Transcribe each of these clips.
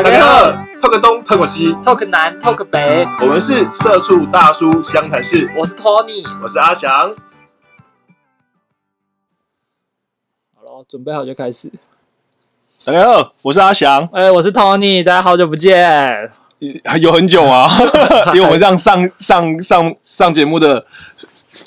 大家好，talk 东，talk 西，，Talk 南，Talk 北，我们是社畜大叔湘潭市，我是 Tony。我是阿翔。好了，准备好就开始。大家好，我是阿翔，哎、我是 Tony，大家好久不见。有很久啊，因为我们这样上上上上节目的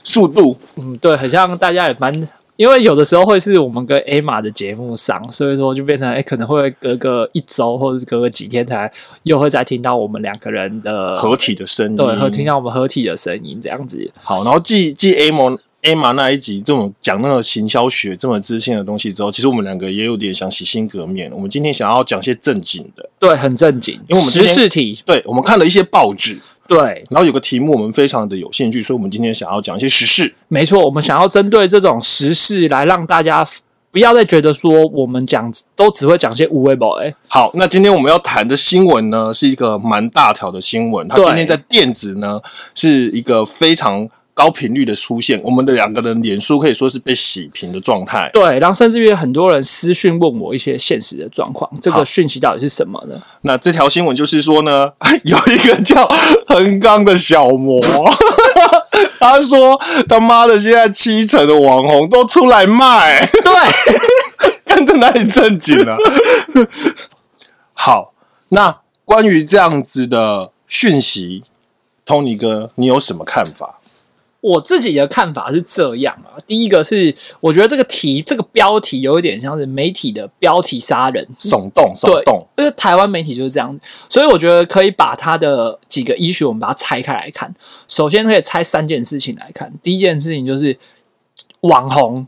速度，嗯，对，很像大家也蛮，因为有的时候会是我们跟 A 玛的节目上，所以说就变成哎、可能会隔个一周或者是隔个几天才又会再听到我们两个人的合体的声音，对，和听到我们合体的声音这样子。好，然后继继 A 模 A 玛那一集这种讲那个行销学这么知性的东西之后，其实我们两个也有点想洗心革面。我们今天想要讲些正经的，对，很正经，因为我们今天事题，对我们看了一些报纸，对，然后有个题目我们非常的有兴趣，所以我们今天想要讲一些时事。没错，我们想要针对这种时事来让大家不要再觉得说我们讲都只会讲些无谓宝哎，好，那今天我们要谈的新闻呢，是一个蛮大条的新闻。它今天在电子呢，是一个非常高频率的出现。我们的两个人脸书可以说是被洗屏的状态。对，然后甚至于很多人私讯问我一些现实的状况，这好个讯息到底是什么呢？那这条新闻就是说呢，有一个叫横纲的小魔，他说他妈的，现在七成的网红都出来卖，对，看在哪里正经啊？好，那关于这样子的讯息，Tony 哥，你有什么看法？我自己的看法是这样啊。第一个是，我觉得这个题这个标题有一点像是媒体的标题杀人，耸动，耸动，，因为台湾媒体就是这样，所以我觉得可以把它的几个 issue 我们把它拆开来看。首先可以拆三件事情来看，第一件事情就是网红，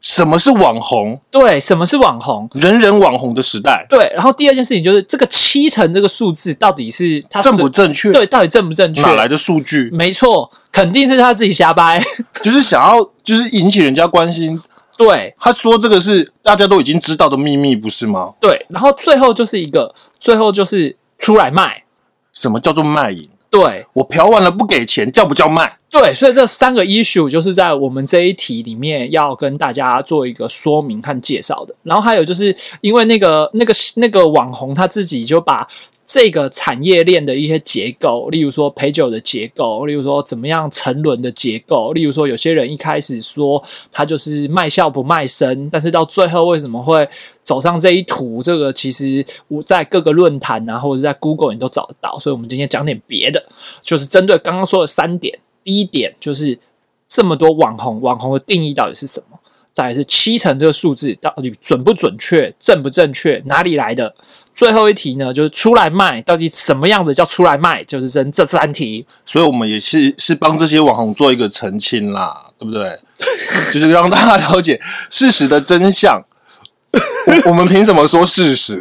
什么是网红？对，什么是网红？人人网红的时代，对，然后第二件事情就是这个七成这个数字到底是它正不正确？对，到底正不正确？哪来的数据？没错，肯定是他自己瞎掰。就是想要，就是引起人家关心。对他说这个是大家都已经知道的秘密，不是吗？对，然后最后就是一个，最后就是出来卖。什么叫做卖淫？对我嫖完了不给钱，叫不叫卖？对，所以这三个 issue 就是在我们这一题里面要跟大家做一个说明和介绍的。然后还有就是因为那个那个那个网红他自己就把这个产业链的一些结构，例如说陪酒的结构，例如说怎么样沉沦的结构，例如说有些人一开始说他就是卖笑不卖身，但是到最后为什么会走上这一途？这个其实我在各个论坛啊，或者在 Google 你都找得到。所以我们今天讲点别的，就是针对刚刚说的三点。第一点就是这么多网红，网红的定义到底是什么？再来是七成这个数字到底准不准确、正不正确、哪里来的？最后一题呢，就是出来卖，到底什么样子叫出来卖？就是这这三题。所以我们也是是帮这些网红做一个澄清啦，对不对？就是让大家了解事实的真相。我我们凭什么说事实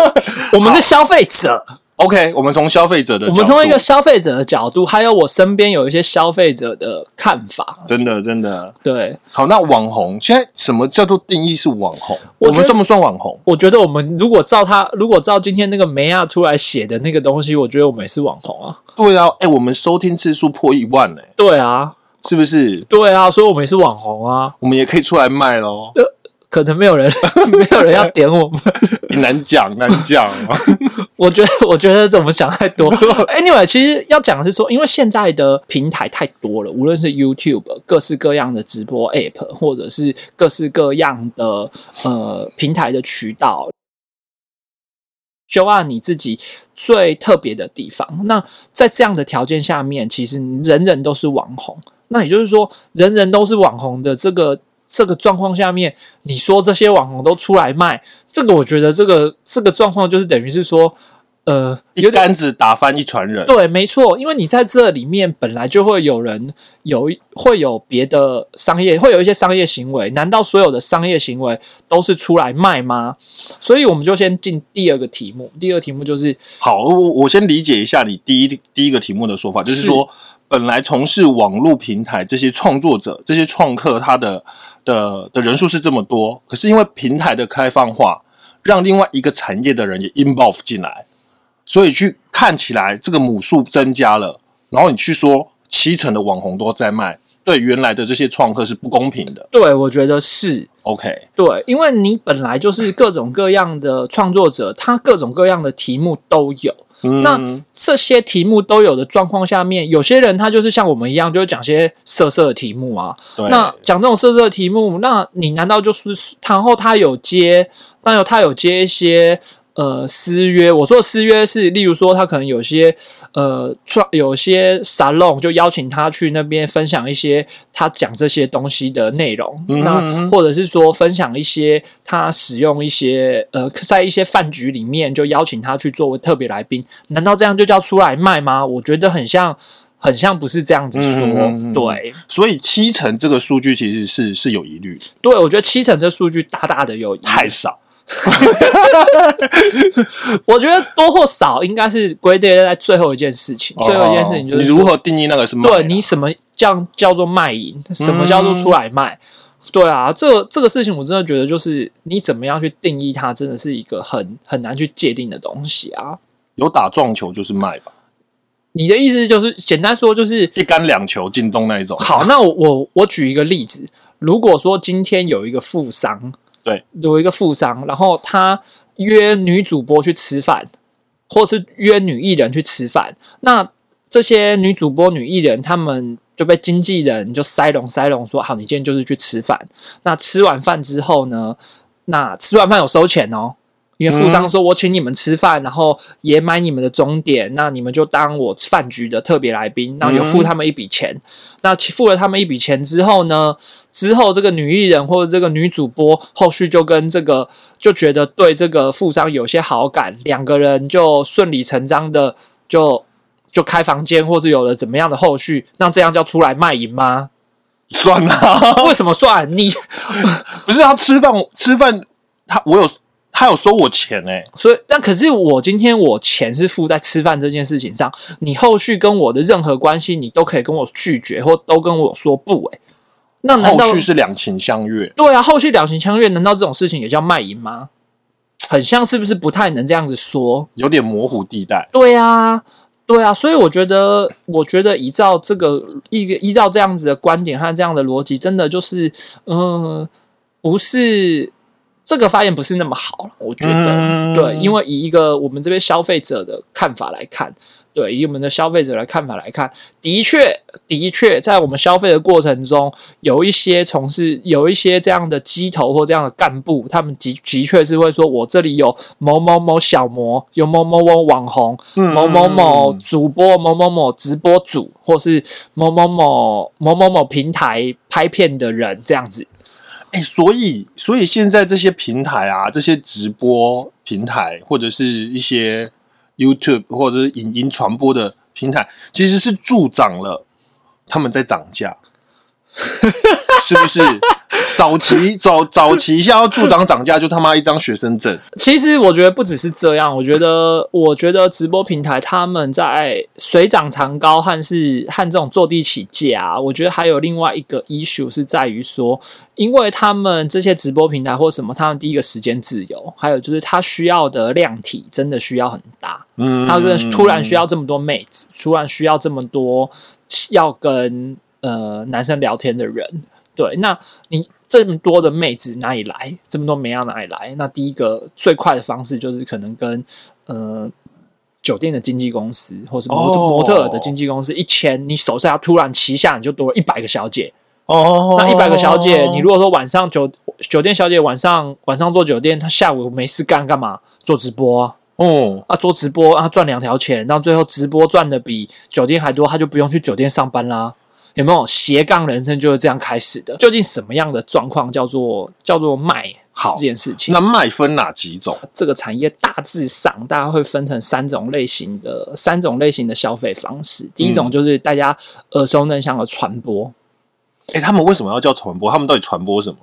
我们是消费者，？OK，我们从消费者的，我们从一个消费者的角度，还有我身边有一些消费者的看法。真的真的对，好。那网红现在什么叫做定义是网红？我我们算不算网红？我觉得我们如果照他，如果照今天那个梅亚出来写的那个东西，我觉得我们也是网红啊。对啊，哎、我们收听次数破一万嘞、对啊，是不是？对啊，所以我们也是网红啊。我们也可以出来卖喽。可能没有人，没有人要点我们。难讲难讲啊。我觉得，我觉得怎么想太多。Anyway，其实要讲的是说，因为现在的平台太多了，无论是 YouTube 各式各样的直播 App，或者是各式各样的呃平台的渠道，就按你自己最特别的地方。那在这样的条件下面，其实人人都是网红。那也就是说，人人都是网红的这个这个状况下面，你说这些网红都出来卖，这个我觉得这个这个状况就是等于是说，呃，一有点竿子打翻一船人。对，没错，因为你在这里面本来就会有人有会有别的商业，会有一些商业行为。难道所有的商业行为都是出来卖吗？所以我们就先进第二个题目。第二个题目就是好，我我先理解一下你第一第一个题目的说法，就是是说，本来从事网络平台这些创作者、这些创客，他的的的人数是这么多，可是因为平台的开放化，让另外一个产业的人也 involve 进来，所以去看起来这个母数增加了，然后你去说七成的网红都在卖，对原来的这些创客是不公平的。对，我觉得是 OK，对，因为你本来就是各种各样的创作者，他各种各样的题目都有。嗯那这些题目都有的状况下面，有些人他就是像我们一样，就会讲些色色的题目啊。对，那讲这种色色的题目，那你难道就是然后他有接，那有他有接一些呃私约？我说的私约是，例如说他可能有些呃创有些 salon 就邀请他去那边分享一些他讲这些东西的内容，嗯那或者是说分享一些他使用一些呃在一些饭局里面就邀请他去作为特别来宾，难道这样就叫出来卖吗？我觉得很像。很像不是这样子说，嗯嗯嗯嗯对，所以七成这个数据其实是是有疑虑的，对，我觉得七成这数据大大的有疑虑太少。我觉得多或少应该是归类在最后一件事情。最后一件事情就是哦你如何定义那个是卖啊？对你什么叫叫做卖淫，什么叫做出来卖？对啊，这个这个事情我真的觉得就是你怎么样去定义它，真的是一个很很难去界定的东西啊。有打撞球就是卖吧，你的意思就是简单说就是一杆两球进洞那一种。好，那我我我举一个例子，如果说今天有一个富商，对，有一个富商，然后他约女主播去吃饭，或是约女艺人去吃饭，那这些女主播、女艺人他们就被经纪人就塞拢塞拢说，好，你今天就是去吃饭。那吃完饭之后呢，那吃完饭有收钱哦。因为富商说：“我请你们吃饭，然后也买你们的终点，那你们就当我饭局的特别来宾，然后有付他们一笔钱。那付了他们一笔钱之后呢，之后这个女艺人或者这个女主播后续就跟这个就觉得对这个富商有些好感，两个人就顺理成章的就就开房间，或者有了怎么样的后续，那这样叫出来卖淫吗？算啊，为什么算？你 不是他吃饭吃饭，他我有他有收我钱哎、所以，但可是我今天我钱是付在吃饭这件事情上，你后续跟我的任何关系，你都可以跟我拒绝，或都跟我说不、欸。那难道后续是两情相悦，对啊？后续两情相悦，难道这种事情也叫卖淫吗？很像是不是不太能这样子说？有点模糊地带。对啊，对啊，所以我觉得，我觉得依照这个一个依照这样子的观点和这样的逻辑，真的就是，嗯、不是这个发言不是那么好，我觉得，嗯对，因为以一个我们这边消费者的看法来看。对，以我们的消费者的看法来看，的确，的确，在我们消费的过程中，有一些从事有一些这样的机头或这样的干部，他们的的确是会说，我这里有某某某小模，有某某某网红，嗯某某某主播、某某某直播主，或是某某某某某某平台拍片的人，这样子。哎、所以所以现在这些平台啊，这些直播平台或者是一些 YouTube 或者是影音传播的平台，其实是助长了他们在涨价，是不是？早期早早期下要助长涨价，就他妈一张学生证。其实我觉得不只是这样，我觉得，我觉得直播平台他们在水涨船高和是和这种坐地起价、啊，我觉得还有另外一个 issue 是在于说，因为他们这些直播平台或什么，他们第一个时间自由，还有就是他需要的量体真的需要很大，嗯，他真的突然需要这么多妹子，突然需要这么多要跟呃男生聊天的人，对，那你这么多的妹子哪里来？这么多妹要哪里来？那第一个最快的方式就是可能跟呃酒店的经纪公司，或是模特、哦模特的经纪公司一签，你手下突然旗下你就多了一百个小姐。哦，那一百个小姐，你如果说晚上酒酒店小姐晚上晚上做酒店，她下午没事干干嘛？做直播啊。哦，啊，做直播啊，赚两条钱，到最后直播赚的比酒店还多，她就不用去酒店上班啦。有没有斜杠人生就是这样开始的？究竟什么样的状况叫做叫做卖好这件事情？那卖分哪几种？这个产业大致上大家会分成三种类型的三种类型的消费方式。第一种就是大家耳熟能详的传播，哎、他们为什么要叫传播？他们到底传播什么？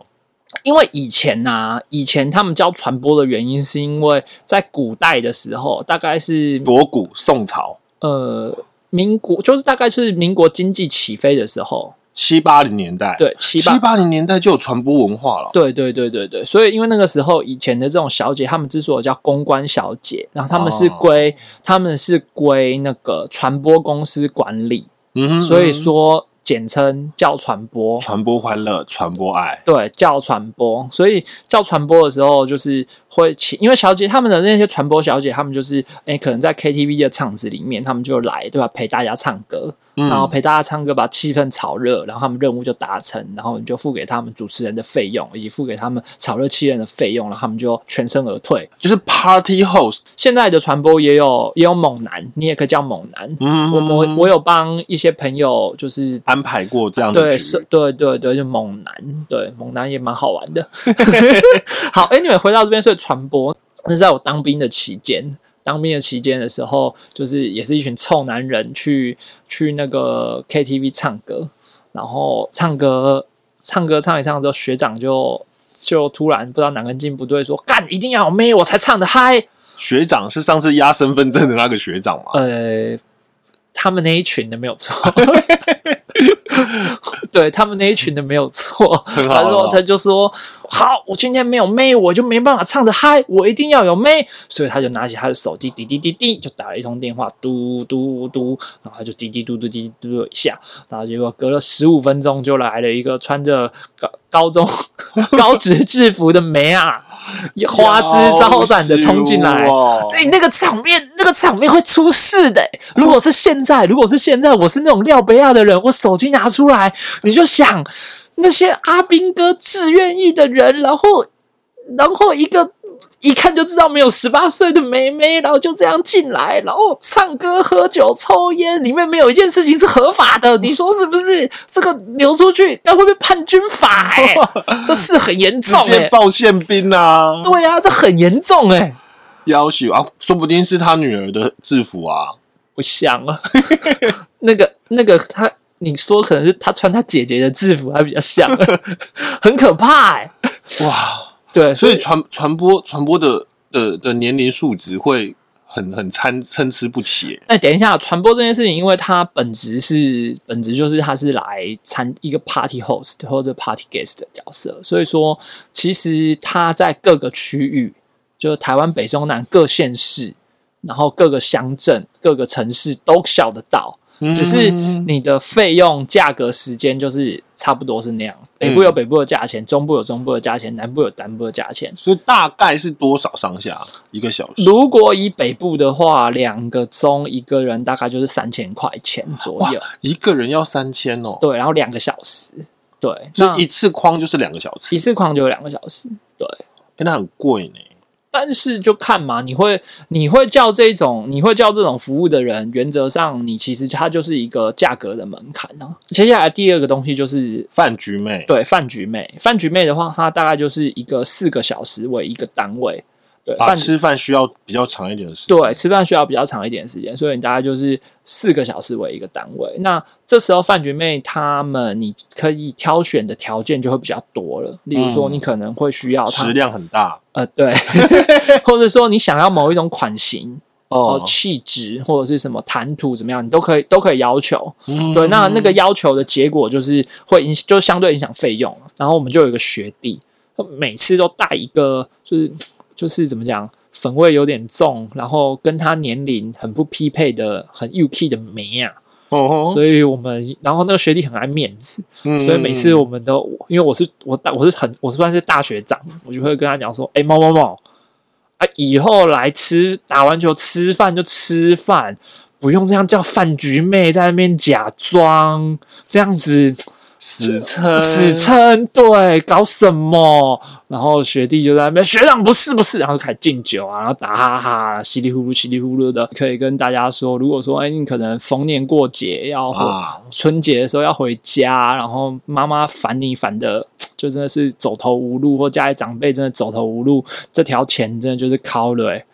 因为以前呐、以前他们教传播的原因是因为在古代的时候，大概是锣鼓、宋朝、呃，民国就是大概是民国经济起飞的时候，七八零年代，对七八。七八零年代就有传播文化了。对对对对对，所以因为那个时候以前的这种小姐，她们之所以叫公关小姐，然后她们是哦。归、她们是归那个传播公司管理，嗯哼，所以说简称叫传播。传播欢乐，传播爱。对，叫传播，所以叫传播的时候，就是会请，因为小姐他们的那些传播小姐，他们就是，哎，可能在 KTV 的场子里面，他们就来，对吧？陪大家唱歌，嗯然后陪大家唱歌，把气氛炒热，然后他们任务就达成，然后你就付给他们主持人的费用，以及付给他们炒热气氛的费用，然后他们就全身而退。就是 party host，现在的传播也有也有猛男，你也可以叫猛男。嗯，我我我有帮一些朋友，就是安排过这样的对，是，，对对对，就猛男，对猛男也蛮好玩的。好，哎，你们回到这边，所以传播那是在我当兵的期间，当兵的期间的时候，就是也是一群臭男人去去那个 KTV 唱歌，然后唱歌唱歌唱一唱之后，学长就就突然不知道哪根筋不对，说干一定要有妹我才唱的嗨。学长是上次压身份证的那个学长吗？呃，他们那一群的没有错，对他们那一群的没有错。他说，他就说，好，我今天没有妹，我就没办法唱的嗨，我一定要有妹。所以他就拿起他的手机，滴滴滴滴，就打了一通电话，嘟嘟嘟，然后他就滴滴嘟嘟滴嘟嘟一下，然后结果隔了十五分钟，就来了一个穿着高高中 高职制服的梅啊，花枝招展的冲进来。哦哎、那个场面，那个场面会出事的、欸如果是现在，如果是现在，我是那种廖贝亚的人，我手机拿出来，你就想那些阿兵哥自愿意的人，然后，然后一个一看就知道没有十八岁的妹妹，然后就这样进来，然后唱歌、喝酒、抽烟，里面没有一件事情是合法的，你说是不是？这个流出去，那会被判军法、欸？这事很严重、直欸，接报宪兵啊！对啊，这很严重哎、要求啊，说不定是他女儿的制服啊。不像啊，那个那个他，你说可能是他穿他姐姐的制服还比较像，很可怕哎、哇，对，所以传传播传播的的的年龄数值会很很参参差不齐耶。那等一下，传播这件事情，因为它本质是本质就是它是来参一个 party host 或者 party guest 的角色，所以说其实它在各个区域，就是台湾北中南各县市，然后各个乡镇、各个城市都晓得到。只是嗯你的费用、价格、时间就是差不多是那样。北部有北部的价钱，中部有中部的价钱，南部有南部的价钱。所以大概是多少上下一个小时？如果以北部的话，两个钟一个人大概就是三千块钱左右。一个人要三千哦。对，然后两个小时。对，那所以一次框就是两个小时，一次框就有两个小时。对，诶那很贵呢。但是就看嘛，你会你会叫这种你会叫这种服务的人，原则上你其实它就是一个价格的门槛啊。接下来第二个东西就是饭局妹，对饭局妹，饭局妹的话，它大概就是一个四个小时为一个单位。对，吃饭需要比较长一点的时间。对，吃饭需要比较长一点时间，所以你大概就是四个小时为一个单位。那这时候饭局妹他们你可以挑选的条件就会比较多了，例如说嗯你可能会需要它食量很大呃对，或者说你想要某一种款型。哦哦，。气质或者是什么谈吐怎么样，你都可以都可以要求。嗯对，那那个要求的结果就是会影，就相对影响费用。然后我们就有一个学弟，他每次都带一个，就是就是怎么讲，粉味有点重，然后跟他年龄很不匹配的、很 UK 的妹啊。哦，所以我们，然后那个学弟很爱面子，嗯所以每次我们都，因为我是我大我是很我算是大学长，我就会跟他讲说，哎、某某某啊，以后来吃打完球吃饭就吃饭，不用这样叫饭局妹在那边假装这样子死撑死撑，对，搞什么？然后学弟就在那边，学长不是不是，然后开始敬酒啊，然后打哈哈，稀里呼噜稀里呼噜的，可以跟大家说，如果说哎，你可能逢年过节要春节的时候要回家，然后妈妈烦你烦的，就真的是走投无路，或家里长辈真的走投无路，这条钱真的就是靠了、欸，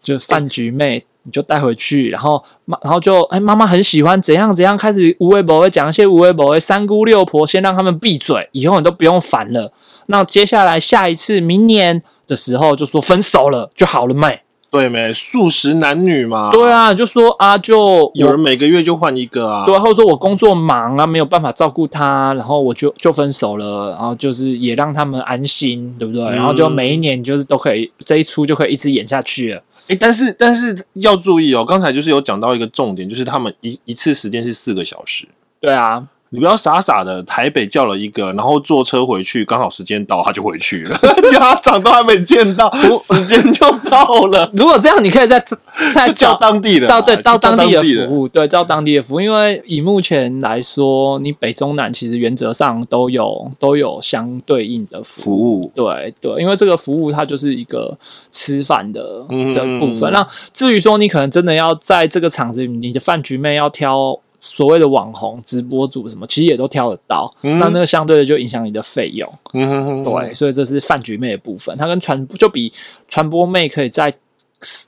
就是饭局妹。你就带回去，然后妈，然后就哎，妈妈很喜欢怎样怎样，开始无微不微讲一些无微不微，三姑六婆先让他们闭嘴，以后你都不用烦了。那接下来下一次明年的时候就说分手了就好了没？对没？素食男女嘛，对，啊，就说啊，就有人每个月就换一个啊，对啊，或者说我工作忙啊，没有办法照顾他，然后我就就分手了，然后就是也让他们安心，对不对？然后就每一年就是都可以这一出就可以一直演下去了。哎，但是但是要注意哦，刚才就是有讲到一个重点，就是他们一一次时间是四个小时，对啊，你不要傻傻的台北叫了一个，然后坐车回去，刚好时间到他就回去了，家长都还没见到，时间就到了，如果这样，你可以在在叫当地的，到对到当地的的服务，对到当地的服务，因为以目前来说，你北中南其实原则上都有都有相对应的服服务。对对，因为这个服务它就是一个吃饭的嗯的部分。那至于说你可能真的要在这个场子里，你的饭局妹要挑所谓的网红、直播主什么，其实也都挑得到。嗯那那个相对的就影响你的费用。嗯哼哼，对，所以这是饭局妹的部分，它跟传就比传播妹可以再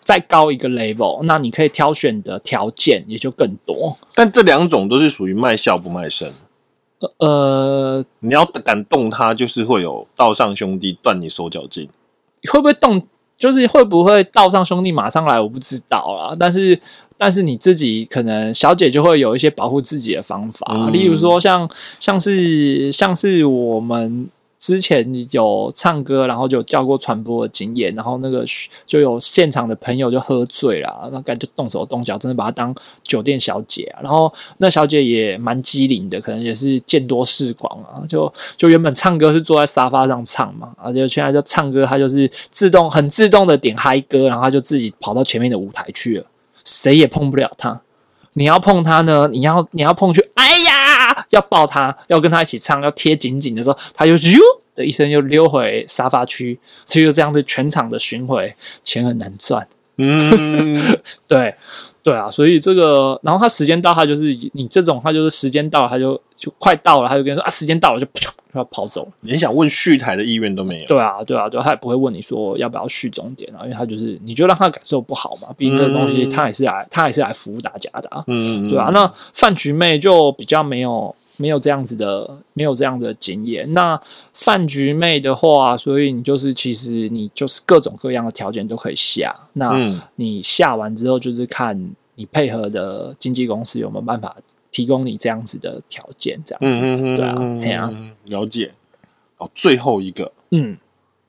再高一个 level，那你可以挑选的条件也就更多。但这两种都是属于卖笑不卖身。呃，你要敢动他，就是会有道上兄弟断你手脚筋。会不会动？就是会不会道上兄弟马上来？我不知道啦。但是，但是你自己可能小姐就会有一些保护自己的方法，嗯例如说像像是像是我们之前有唱歌，然后就有叫过传播的经验，然后那个就有现场的朋友就喝醉了，那感觉动手动脚，真的把她当酒店小姐啊。然后那小姐也蛮机灵的，可能也是见多识广啊，就就原本唱歌是坐在沙发上唱嘛，而且现在就唱歌，她就是自动很自动的点嗨歌，然后她就自己跑到前面的舞台去了，谁也碰不了他。你要碰他呢，你要你要碰去，哎呀，要抱他，要跟他一起唱，要贴紧紧的时候，他就咻的一声又溜回沙发区，就就这样子全场的巡回，钱很难赚。嗯，对对啊，所以这个，然后他时间到，他就是你这种，他就是时间到，他就就快到了，他就跟你说啊，时间到了 就要跑走了。连想问续台的意愿都没有。对啊，对啊，对啊，他也不会问你说要不要续终点啊，因为他就是你就让他感受不好嘛，毕竟这个东西嗯他也是来他也是来服务大家的啊。嗯，嗯，对啊，那饭局妹就比较没有没有这样子的没有这样的经验。那饭局妹的话，所以你就是其实你就是各种各样的条件都可以下。那嗯你下完之后，就是看你配合的经纪公司有没有办法提供你这样子的条件，这样子。嗯嗯嗯，对啊嗯嘿啊嗯了解。哦，最后一个嗯，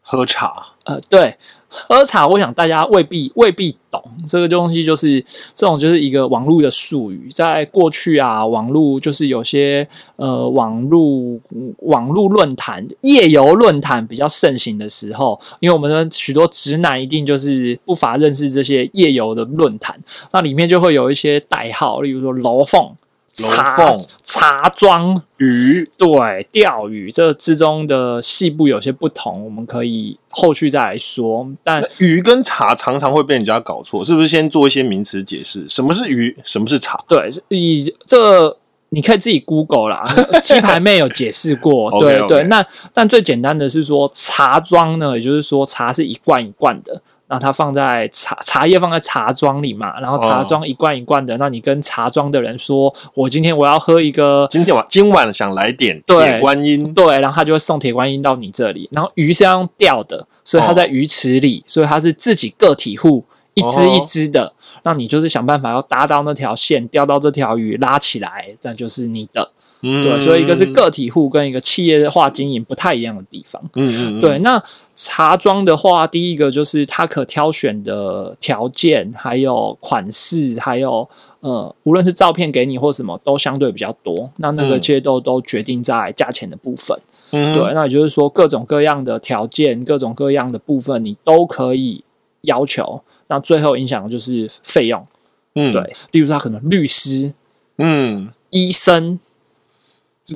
喝茶，呃，对，喝茶，我想大家未必未必懂这个东西，就是这种就是一个网络的术语。在过去啊，网络就是有些呃网络网络论坛、夜游论坛比较盛行的时候，因为我们的许多直男一定就是不乏认识这些夜游的论坛，那里面就会有一些代号，例如说楼凤。楼茶凤茶庄鱼，对钓鱼这之中的细部有些不同，我们可以后续再来说。但鱼跟茶常常会被人家搞错，是不是？先做一些名词解释，什么是鱼，什么是茶？对，以这你可以自己 Google 啦，鸡排妹有解释过。对对，那但最简单的是说茶庄呢，也就是说茶是一罐一罐的。那它放在茶茶叶放在茶庄里嘛，然后茶庄一罐一罐的，那你跟茶庄的人说，我今天我要喝一个今天晚今晚想来点对铁观音，对，然后他就会送铁观音到你这里。然后鱼是要用钓的，所以它在鱼池里，所以它是自己个体户，一只一只的。那你就是想办法要搭到那条线，钓到这条鱼，拉起来，那就是你的。嗯对，所以一个是，个体户跟一个企业化经营不太一样的地方。嗯嗯，嗯对，，那茶庄的话，第一个就是它可挑选的条件，还有款式，还有呃，无论是照片给你或什么，都相对比较多。那那个嗯其实都都决定在价钱的部分。嗯对，，那也就是说，各种各样的条件、各种各样的部分，你都可以要求。那最后影响的就是费用。嗯，对，例如说他可能律师、嗯，医生，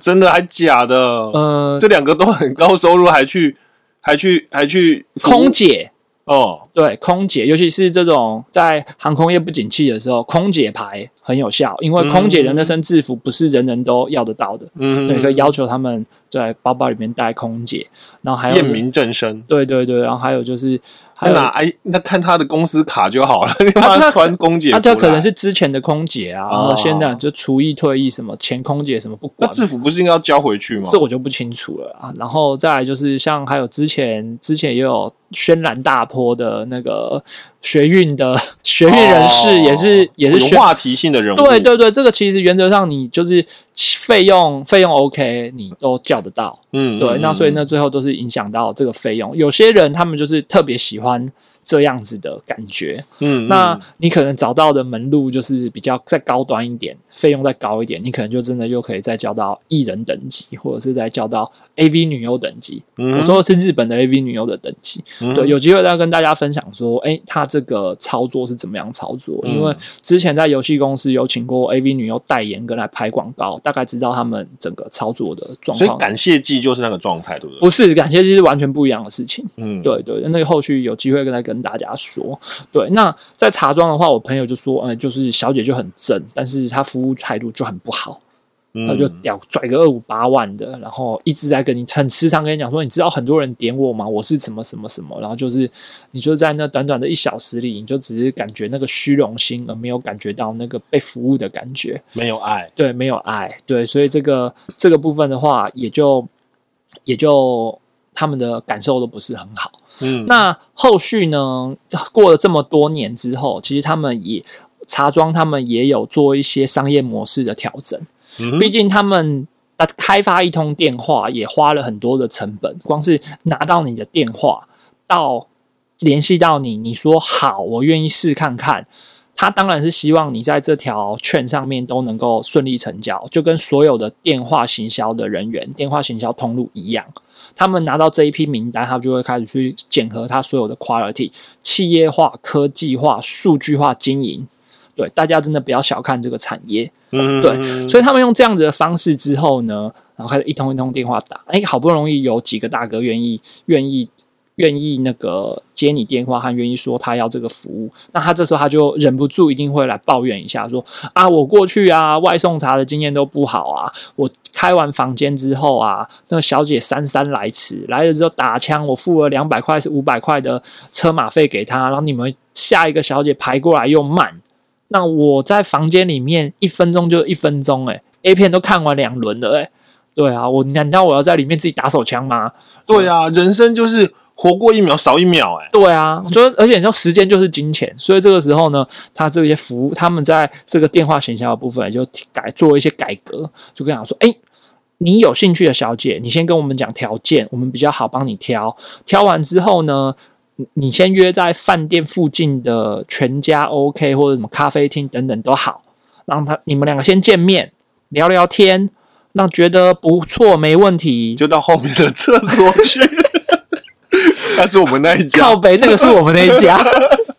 真的还假的？呃，这两个都很高收入，还去还去还去空姐。哦，对，空姐，尤其是这种在航空业不景气的时候，空姐牌很有效，因为空姐的那身制服不是人人都要得到的，嗯，对，可以要求他们在包包里面带空姐，然后还有验明正身。对对对，然后还有就是还有那哪哎，那看他的公司卡就好了，他穿空姐服来，那这可能是之前的空姐啊，然后哦现在就厨艺退役什么前空姐什么不管，那制服不是应该要交回去吗？这我就不清楚了啊。然后再来就是像还有之前之前也有轩然大波的那个学运的 学运人士，哦也是、也是宣有话题性的人物，对对对，这个其实原则上你就是费用费用 OK，你都叫得到。嗯，对，嗯那所以呢，最后都是影响到这个费用。有些人他们就是特别喜欢这样子的感觉。嗯，那嗯你可能找到的门路就是比较再高端一点，费用再高一点，你可能就真的又可以再叫到艺人等级，或者是再叫到 AV 女优等级。嗯我说的是日本的 AV 女优的等级。嗯对，有机会再跟大家分享说，哎，他这个操作是怎么样操作？嗯因为之前在游戏公司有请过 AV 女优代言跟来拍广告，大概知道他们整个操作的状况。所以感谢季就是那个状态，对不对？不是感谢，其实完全不一样的事情。嗯，对对，那个后续有机会跟再跟大家说。对，那在茶庄的话，我朋友就说，嗯，就是小姐就很正，但是她服务态度就很不好，嗯，她就屌拽个二五八万的，然后一直在跟你很时常跟你讲说，你知道很多人点我吗？我是什么什么什么，然后就是你就在那短短的一小时里，你就只是感觉那个虚荣心，而没有感觉到那个被服务的感觉。没有爱，对，没有爱，对，所以这个这个部分的话，也就也就他们的感受都不是很好。嗯，那后续呢？过了这么多年之后，其实他们也茶庄，他们也有做一些商业模式的调整。嗯毕竟他们呃开发一通电话也花了很多的成本，光是拿到你的电话到联系到你，你说好，我愿意试看看。他当然是希望你在这条券上面都能够顺利成交，就跟所有的电话行销的人员、电话行销通路一样。他们拿到这一批名单，他们就会开始去检核他所有的 quality、企业化、科技化、数据化经营。对，大家真的不要小看这个产业。嗯，对嗯所以他们用这样子的方式之后呢，然后开始一通一通电话打，哎，好不容易有几个大哥愿意愿意愿意那个接你电话，和愿意说他要这个服务，那他这时候他就忍不住一定会来抱怨一下，说啊，我过去啊外送茶的经验都不好啊，我开完房间之后啊，那个小姐姗姗来迟，来了之后打枪，我付了两百块是五百块的车马费给他，然后你们下一个小姐排过来又慢。那我在房间里面一分钟就一分钟、欸，A 片都看完两轮了、欸，对啊，我难道我要在里面自己打手枪吗？对啊，人生就是活过一秒少一秒，哎，对啊，所以而且你说时间就是金钱，所以这个时候呢，他这些服务，他们在这个电话行销的部分就改做一些改革，就跟他说，哎、你有兴趣的小姐，你先跟我们讲条件，我们比较好帮你挑。挑完之后呢，你你先约在饭店附近的全家 OK 或者什么咖啡厅等等都好，让他你们两个先见面聊聊天，那觉得不错没问题，就到后面的厕所去。那是我们那一家。靠，北那个是我们那一家，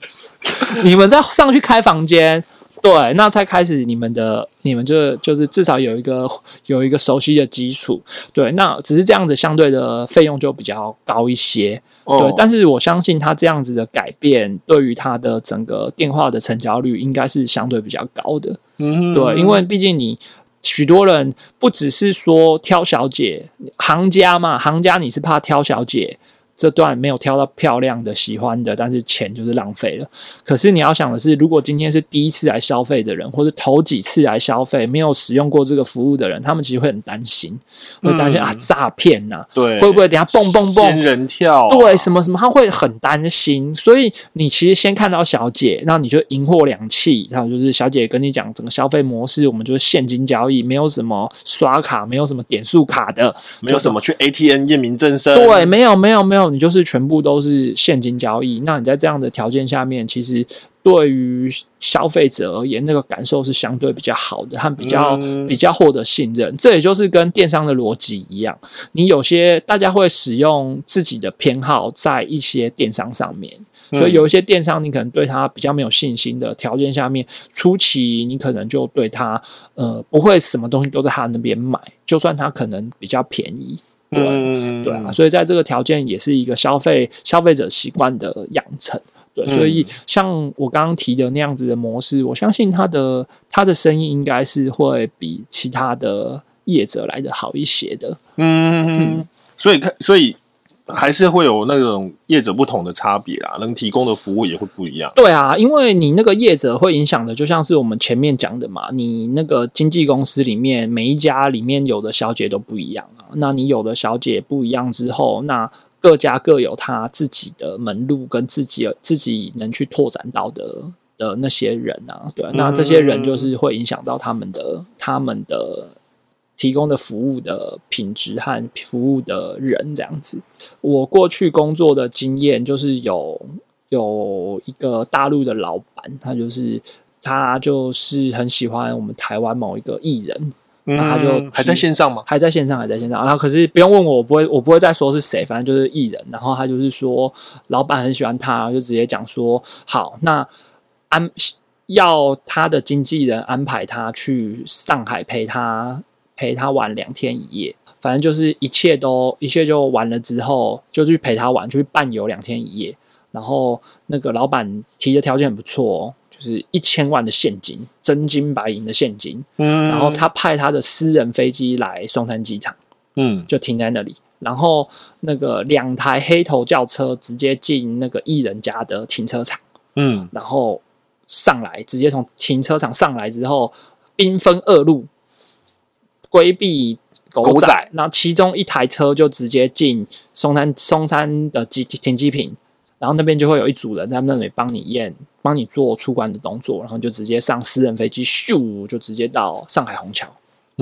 你们再上去开房间，对，那才开始你们的，你们就就是至少有一个有一个熟悉的基础，对，那只是这样子相对的费用就比较高一些，对哦，，但是我相信他这样子的改变，对于他的整个电话的成交率应该是相对比较高的，嗯对，因为毕竟你许多人不只是说挑小姐，行家嘛，行家你是怕挑小姐。这段没有挑到漂亮的、喜欢的，但是钱就是浪费了。可是你要想的是，如果今天是第一次来消费的人，或者头几次来消费，没有使用过这个服务的人，他们其实会很担心，会担心、嗯。啊诈骗呐，对，会不会等下蹦蹦蹦？仙人跳啊，对，什么什么，他会很担心，所以你其实先看到小姐，那你就赢货两气，然后就是小姐跟你讲整个消费模式，我们就是现金交易，没有什么刷卡，没有什么点数卡的，没有什么去 ATM 验明正身，对，没有没有没有，你就是全部都是现金交易。那你在这样的条件下面，其实对于消费者而言，那个感受是相对比较好的，和比较、嗯比较获得信任。这也就是跟电商的逻辑一样，你有些大家会使用自己的偏好在一些电商上面。所以有一些电商，你可能对它比较没有信心的条件下面，初期你可能就对它呃不会什么东西都在他那边买，就算他可能比较便宜，对嗯，对啊，所以在这个条件也是一个消费消费者习惯的养成。对，嗯所以像我刚刚提的那样子的模式，我相信它的它的生意应该是会比其他的业者来的好一些的。嗯，所以看，所以还是会有那种业者不同的差别啦，能提供的服务也会不一样。对啊，因为你那个业者会影响的，就像是我们前面讲的嘛，你那个经纪公司里面每一家里面有的小姐都不一样啊。那你有的小姐不一样之后，那各家各有他自己的门路跟自己自己能去拓展到的的那些人啊，对那这些人就是会影响到他们的他们的提供的服务的品质和服务的人这样子。我过去工作的经验就是有有一个大陆的老板，他就是他就是很喜欢我们台湾某一个艺人，嗯那他就还在线上吗？还在线上，还在线上。然后可是不用问我，我不会，我不会再说是谁，反正就是艺人。然后他就是说，老板很喜欢他，然后就直接讲说，好，那安要他的经纪人安排他去上海陪他陪他玩两天一夜。反正就是一切都一切就完了之后，就去陪他玩，就去伴游两天一夜。然后那个老板提的条件很不错哦，就是一千万的现金，真金白银的现金。嗯，然后他派他的私人飞机来松山机场，嗯就停在那里。然后那个两台黑头轿车直接进那个艺人家的停车场，嗯然后上来，直接从停车场上来之后，兵分二路规避狗仔，然后其中一台车就直接进松山松山的机停机坪，然后那边就会有一组人在那里帮你验。帮你做出关的动作，然后就直接上私人飞机，咻就直接到上海虹桥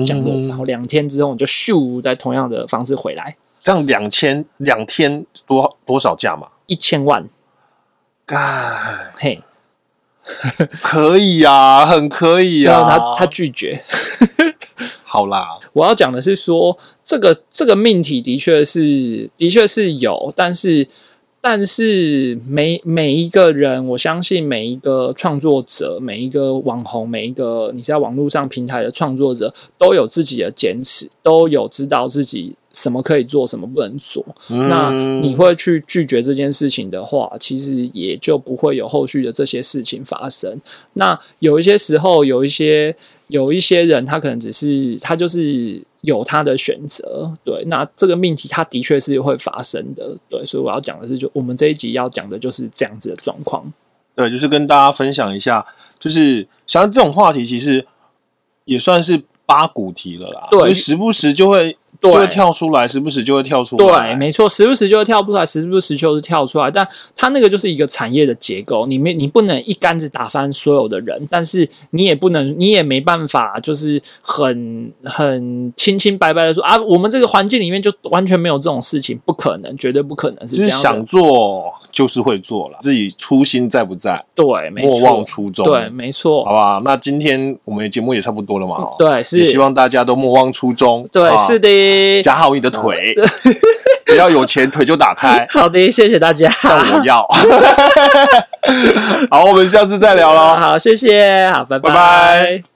降落，嗯然后两天之后你就咻在同样的方式回来，这样两千两天多多少价嘛？一千万，干，嘿，可以呀、很可以呀、然后他他拒绝。好啦，我要讲的是说，这个这个命题的确是的确是有，但是但是每每一个人，我相信每一个创作者，每一个网红，每一个你在网络上平台的创作者，都有自己的坚持，都有知道自己什么可以做，什么不能做。那嗯你会去拒绝这件事情的话，其实也就不会有后续的这些事情发生。那有一些时候，有一些有一些人，他可能只是他就是有他的选择，对。那这个命题，它的确是会发生的，对。所以我要讲的是，就我们这一集要讲的就是这样子的状况。对，就是跟大家分享一下，就是像这种话题，其实也算是八股题了啦。对时不时就会对就会跳出来，时不时就会跳出来。对，没错，时不时就会跳出来，时不时就是跳出来，但它那个就是一个产业的结构，你没你不能一竿子打翻所有的人，但是你也不能，你也没办法，就是很很清清白白的说啊，我们这个环境里面就完全没有这种事情，不可能，绝对不可能是这样的。想做就是会做了，自己初心在不在，对，没莫忘，初衷。对，，没错好，吧。那今天我们的节目也差不多了嘛，哦对，是也，希望大家都莫忘初衷。对，啊是的，夹好你的腿，不要有钱腿就打开，好的，谢谢大家，但我要。好，我们下次再聊喽。好，谢谢，好，拜。拜拜